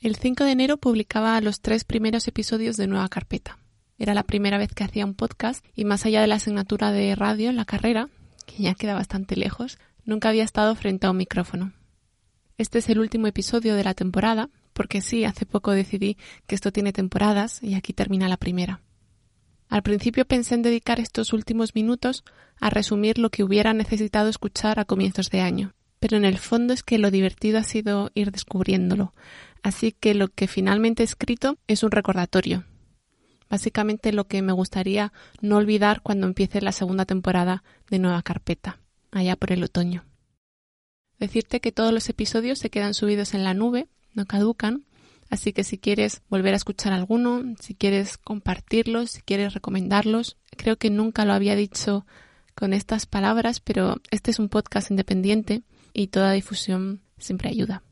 El 5 de enero publicaba los tres primeros episodios de Nueva Carpeta. Era la primera vez que hacía un podcast y más allá de la asignatura de radio en la carrera, que ya queda bastante lejos, nunca había estado frente a un micrófono. Este es el último episodio de la temporada, porque sí, hace poco decidí que esto tiene temporadas y aquí termina la primera. Al principio pensé en dedicar estos últimos minutos a resumir lo que hubiera necesitado escuchar a comienzos de año, pero en el fondo es que lo divertido ha sido ir descubriéndolo, así que lo que finalmente he escrito es un recordatorio. Básicamente lo que me gustaría no olvidar cuando empiece la segunda temporada de Nueva Carpeta, allá por el otoño. Decirte que todos los episodios se quedan subidos en la nube, no caducan, así que si quieres volver a escuchar alguno, si quieres compartirlos, si quieres recomendarlos, creo que nunca lo había dicho con estas palabras, pero este es un podcast independiente y toda difusión siempre ayuda.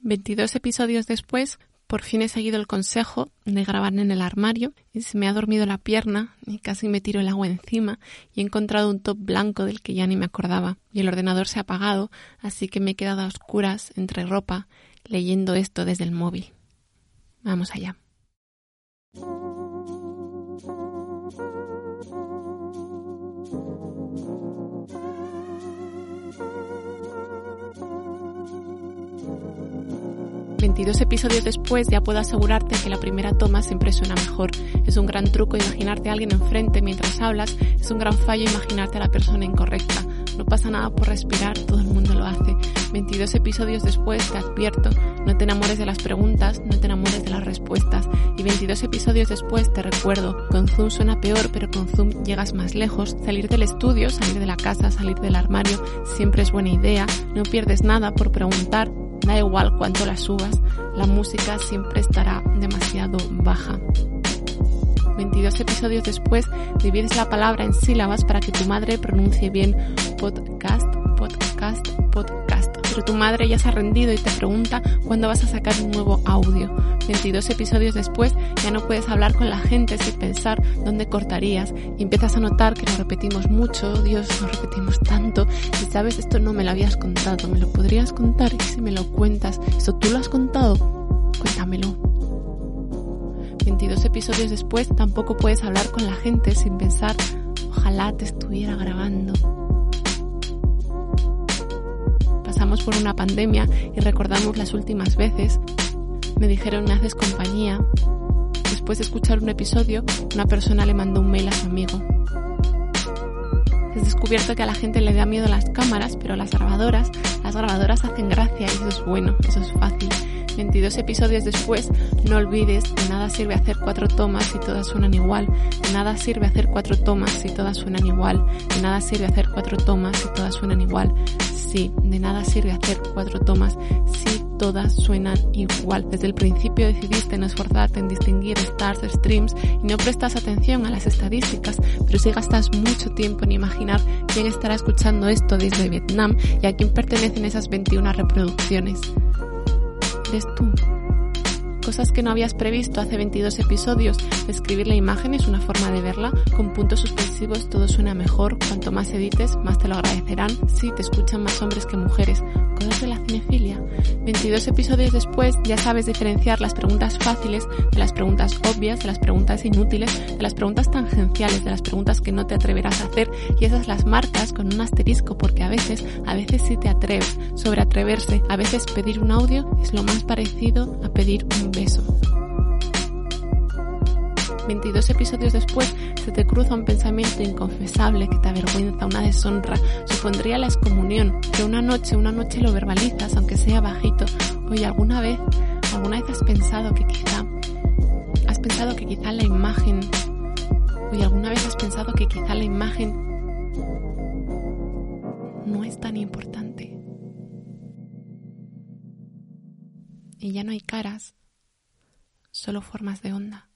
22 episodios después, por fin he seguido el consejo de grabar en el armario y se me ha dormido la pierna y casi me tiro el agua encima y he encontrado un top blanco del que ya ni me acordaba y el ordenador se ha apagado, así que me he quedado a oscuras entre ropa leyendo esto desde el móvil. Vamos allá. 22 episodios después ya puedo asegurarte que la primera toma siempre suena mejor. Es un gran truco imaginarte a alguien enfrente mientras hablas, es un gran fallo imaginarte a la persona incorrecta. No pasa nada por respirar, todo el mundo lo hace. 22 episodios después te advierto, no te enamores de las preguntas, no te enamores de las respuestas. Y 22 episodios después te recuerdo, con Zoom suena peor, pero con Zoom llegas más lejos. Salir del estudio, salir de la casa, salir del armario, siempre es buena idea. No pierdes nada por preguntar, Da igual cuánto la subas, la música siempre estará demasiado baja. 22 episodios después, divides la palabra en sílabas para que tu madre pronuncie bien podcast, podcast, podcast pero tu madre ya se ha rendido y te pregunta cuándo vas a sacar un nuevo audio. 22 episodios después ya no puedes hablar con la gente sin pensar dónde cortarías y empiezas a notar que lo repetimos mucho, Dios, lo repetimos tanto y sabes, esto no me lo habías contado, me lo podrías contar y si me lo cuentas, ¿esto tú lo has contado? Cuéntamelo. 22 episodios después tampoco puedes hablar con la gente sin pensar, ojalá te estuviera grabando pasamos por una pandemia y recordamos las últimas veces. Me dijeron me haces compañía. Después de escuchar un episodio, una persona le mandó un mail a su amigo. Has descubierto que a la gente le da miedo las cámaras, pero las grabadoras, las grabadoras hacen gracia y eso es bueno, eso es fácil. 22 episodios después, no olvides, de nada sirve hacer cuatro tomas si todas suenan igual, de nada sirve hacer cuatro tomas si todas suenan igual, de nada sirve hacer cuatro tomas si todas suenan igual. Sí, de nada sirve hacer cuatro tomas si todas suenan igual. Desde el principio decidiste no esforzarte en distinguir stars, streams y no prestas atención a las estadísticas, pero sí gastas mucho tiempo en imaginar quién estará escuchando esto desde Vietnam y a quién pertenecen esas 21 reproducciones tú. Cosas que no habías previsto hace 22 episodios. Escribir la imagen es una forma de verla. Con puntos suspensivos todo suena mejor. Cuanto más edites, más te lo agradecerán. Sí, te escuchan más hombres que mujeres. Cosas la cinefilia. 22 episodios después ya sabes diferenciar las preguntas fáciles de las preguntas obvias, de las preguntas inútiles, de las preguntas tangenciales, de las preguntas que no te atreverás a hacer. Y esas las marcas con un asterisco porque a veces, a veces sí te atreves. Sobre atreverse, a veces pedir un audio es lo más parecido a pedir un beso. 22 episodios después se te cruza un pensamiento inconfesable que te avergüenza, una deshonra, supondría la excomunión, que una noche, una noche lo verbalizas, aunque sea bajito. Oye, ¿alguna vez, alguna vez has pensado que quizá, has pensado que quizá la imagen, oye, ¿alguna vez has pensado que quizá la imagen no es tan importante? Y ya no hay caras, solo formas de onda.